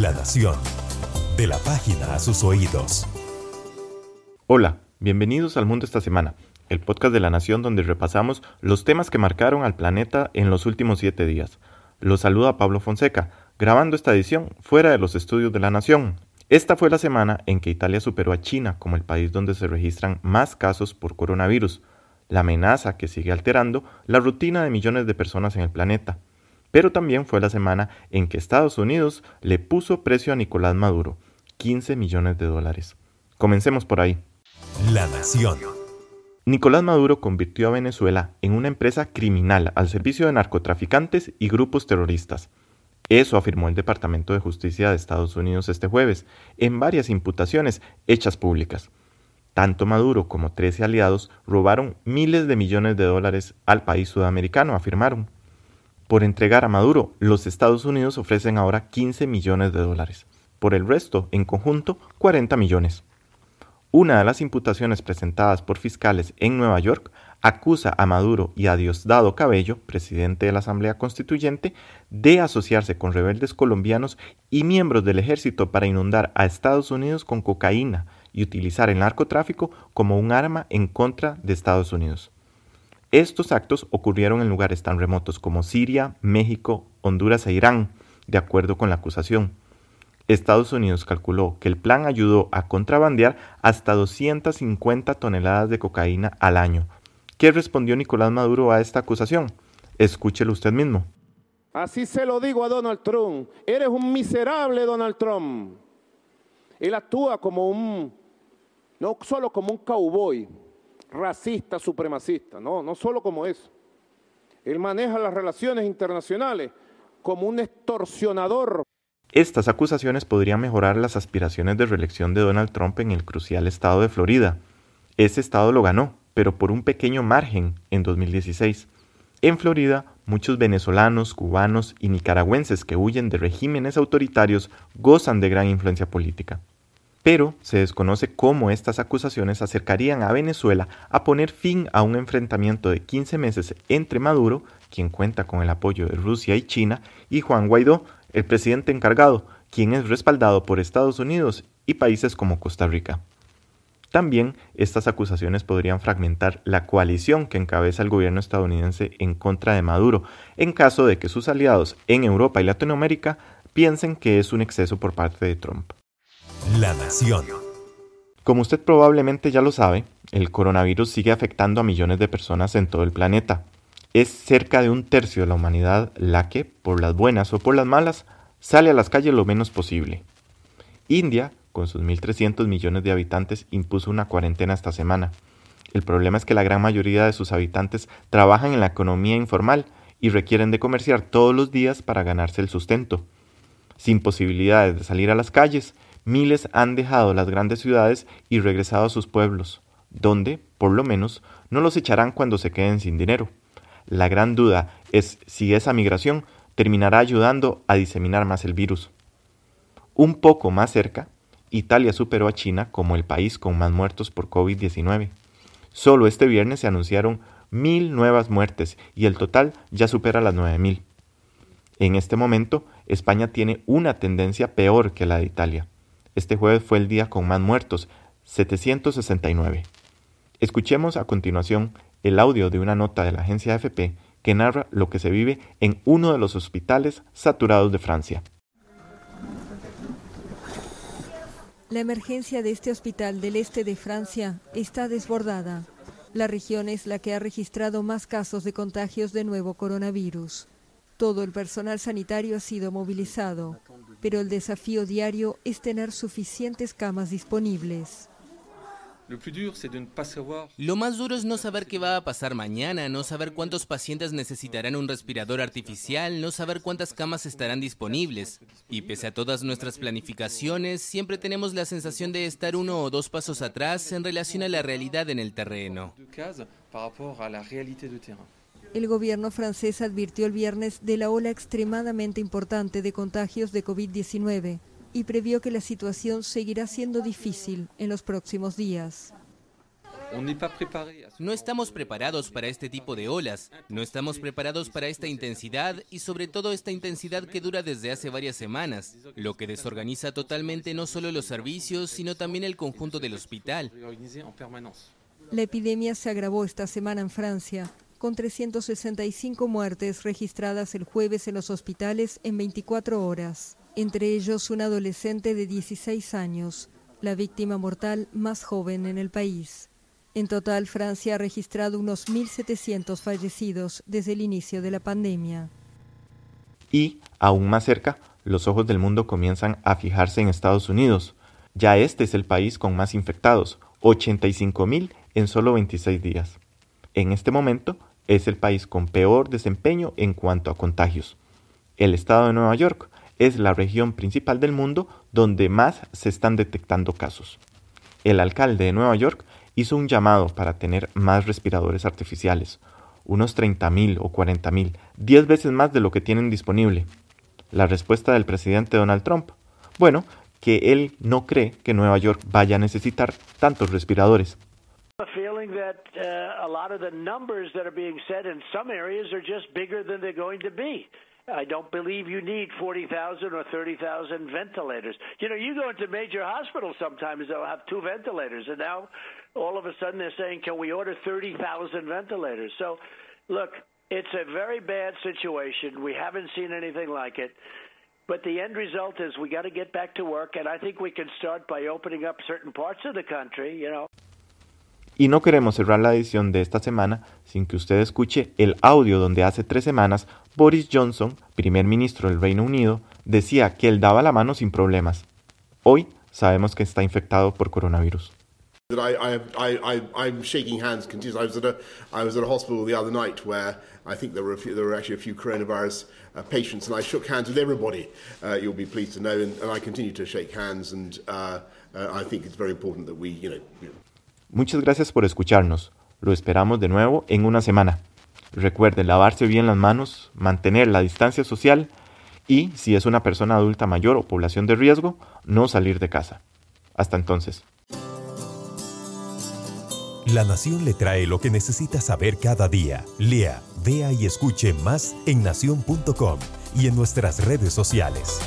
La Nación. De la página a sus oídos. Hola, bienvenidos al Mundo esta semana, el podcast de La Nación donde repasamos los temas que marcaron al planeta en los últimos siete días. Los saluda Pablo Fonseca, grabando esta edición fuera de los estudios de La Nación. Esta fue la semana en que Italia superó a China como el país donde se registran más casos por coronavirus, la amenaza que sigue alterando la rutina de millones de personas en el planeta. Pero también fue la semana en que Estados Unidos le puso precio a Nicolás Maduro, 15 millones de dólares. Comencemos por ahí. La Nación. Nicolás Maduro convirtió a Venezuela en una empresa criminal al servicio de narcotraficantes y grupos terroristas. Eso afirmó el Departamento de Justicia de Estados Unidos este jueves, en varias imputaciones hechas públicas. Tanto Maduro como 13 aliados robaron miles de millones de dólares al país sudamericano, afirmaron. Por entregar a Maduro, los Estados Unidos ofrecen ahora 15 millones de dólares. Por el resto, en conjunto, 40 millones. Una de las imputaciones presentadas por fiscales en Nueva York acusa a Maduro y a Diosdado Cabello, presidente de la Asamblea Constituyente, de asociarse con rebeldes colombianos y miembros del ejército para inundar a Estados Unidos con cocaína y utilizar el narcotráfico como un arma en contra de Estados Unidos. Estos actos ocurrieron en lugares tan remotos como Siria, México, Honduras e Irán, de acuerdo con la acusación. Estados Unidos calculó que el plan ayudó a contrabandear hasta 250 toneladas de cocaína al año. ¿Qué respondió Nicolás Maduro a esta acusación? Escúchelo usted mismo. Así se lo digo a Donald Trump. Eres un miserable Donald Trump. Él actúa como un, no solo como un cowboy, racista, supremacista, no, no solo como eso. Él maneja las relaciones internacionales como un extorsionador. Estas acusaciones podrían mejorar las aspiraciones de reelección de Donald Trump en el crucial estado de Florida. Ese estado lo ganó, pero por un pequeño margen en 2016. En Florida, muchos venezolanos, cubanos y nicaragüenses que huyen de regímenes autoritarios gozan de gran influencia política. Pero se desconoce cómo estas acusaciones acercarían a Venezuela a poner fin a un enfrentamiento de 15 meses entre Maduro, quien cuenta con el apoyo de Rusia y China, y Juan Guaidó, el presidente encargado, quien es respaldado por Estados Unidos y países como Costa Rica. También estas acusaciones podrían fragmentar la coalición que encabeza el gobierno estadounidense en contra de Maduro, en caso de que sus aliados en Europa y Latinoamérica piensen que es un exceso por parte de Trump. La Nación. Como usted probablemente ya lo sabe, el coronavirus sigue afectando a millones de personas en todo el planeta. Es cerca de un tercio de la humanidad la que, por las buenas o por las malas, sale a las calles lo menos posible. India con sus 1.300 millones de habitantes, impuso una cuarentena esta semana. El problema es que la gran mayoría de sus habitantes trabajan en la economía informal y requieren de comerciar todos los días para ganarse el sustento. Sin posibilidades de salir a las calles, miles han dejado las grandes ciudades y regresado a sus pueblos, donde, por lo menos, no los echarán cuando se queden sin dinero. La gran duda es si esa migración terminará ayudando a diseminar más el virus. Un poco más cerca, Italia superó a China como el país con más muertos por COVID-19. Solo este viernes se anunciaron mil nuevas muertes y el total ya supera las 9.000. En este momento, España tiene una tendencia peor que la de Italia. Este jueves fue el día con más muertos, 769. Escuchemos a continuación el audio de una nota de la agencia AFP que narra lo que se vive en uno de los hospitales saturados de Francia. La emergencia de este hospital del este de Francia está desbordada. La región es la que ha registrado más casos de contagios de nuevo coronavirus. Todo el personal sanitario ha sido movilizado, pero el desafío diario es tener suficientes camas disponibles. Lo más duro es no saber qué va a pasar mañana, no saber cuántos pacientes necesitarán un respirador artificial, no saber cuántas camas estarán disponibles. Y pese a todas nuestras planificaciones, siempre tenemos la sensación de estar uno o dos pasos atrás en relación a la realidad en el terreno. El gobierno francés advirtió el viernes de la ola extremadamente importante de contagios de COVID-19 y previó que la situación seguirá siendo difícil en los próximos días. No estamos preparados para este tipo de olas, no estamos preparados para esta intensidad y sobre todo esta intensidad que dura desde hace varias semanas, lo que desorganiza totalmente no solo los servicios, sino también el conjunto del hospital. La epidemia se agravó esta semana en Francia, con 365 muertes registradas el jueves en los hospitales en 24 horas, entre ellos un adolescente de 16 años, la víctima mortal más joven en el país. En total, Francia ha registrado unos 1.700 fallecidos desde el inicio de la pandemia. Y, aún más cerca, los ojos del mundo comienzan a fijarse en Estados Unidos. Ya este es el país con más infectados, 85.000 en solo 26 días. En este momento es el país con peor desempeño en cuanto a contagios. El estado de Nueva York es la región principal del mundo donde más se están detectando casos. El alcalde de Nueva York hizo un llamado para tener más respiradores artificiales, unos 30.000 o 40.000, 10 veces más de lo que tienen disponible. La respuesta del presidente Donald Trump, bueno, que él no cree que Nueva York vaya a necesitar tantos respiradores. I don't believe you need 40,000 or 30,000 ventilators. You know, you go into major hospitals sometimes, they'll have two ventilators, and now all of a sudden they're saying, can we order 30,000 ventilators? So, look, it's a very bad situation. We haven't seen anything like it. But the end result is we got to get back to work, and I think we can start by opening up certain parts of the country, you know. Y no queremos cerrar la edición de esta semana sin que usted escuche el audio donde hace tres semanas Boris Johnson, primer ministro del Reino Unido, decía que él daba la mano sin problemas. Hoy sabemos que está infectado por coronavirus. I, I, I, I'm shaking hands continuously. I was, at a, I was at a hospital the other night where I think there were, a few, there were actually a few coronavirus uh, patients, and I shook hands with everybody, uh, you'll be pleased to know, and, and I continue to shake hands, and uh, uh I think it's very important that we, you know, you know Muchas gracias por escucharnos. Lo esperamos de nuevo en una semana. Recuerde lavarse bien las manos, mantener la distancia social y, si es una persona adulta mayor o población de riesgo, no salir de casa. Hasta entonces. La Nación le trae lo que necesita saber cada día. Lea, vea y escuche más en nación.com y en nuestras redes sociales.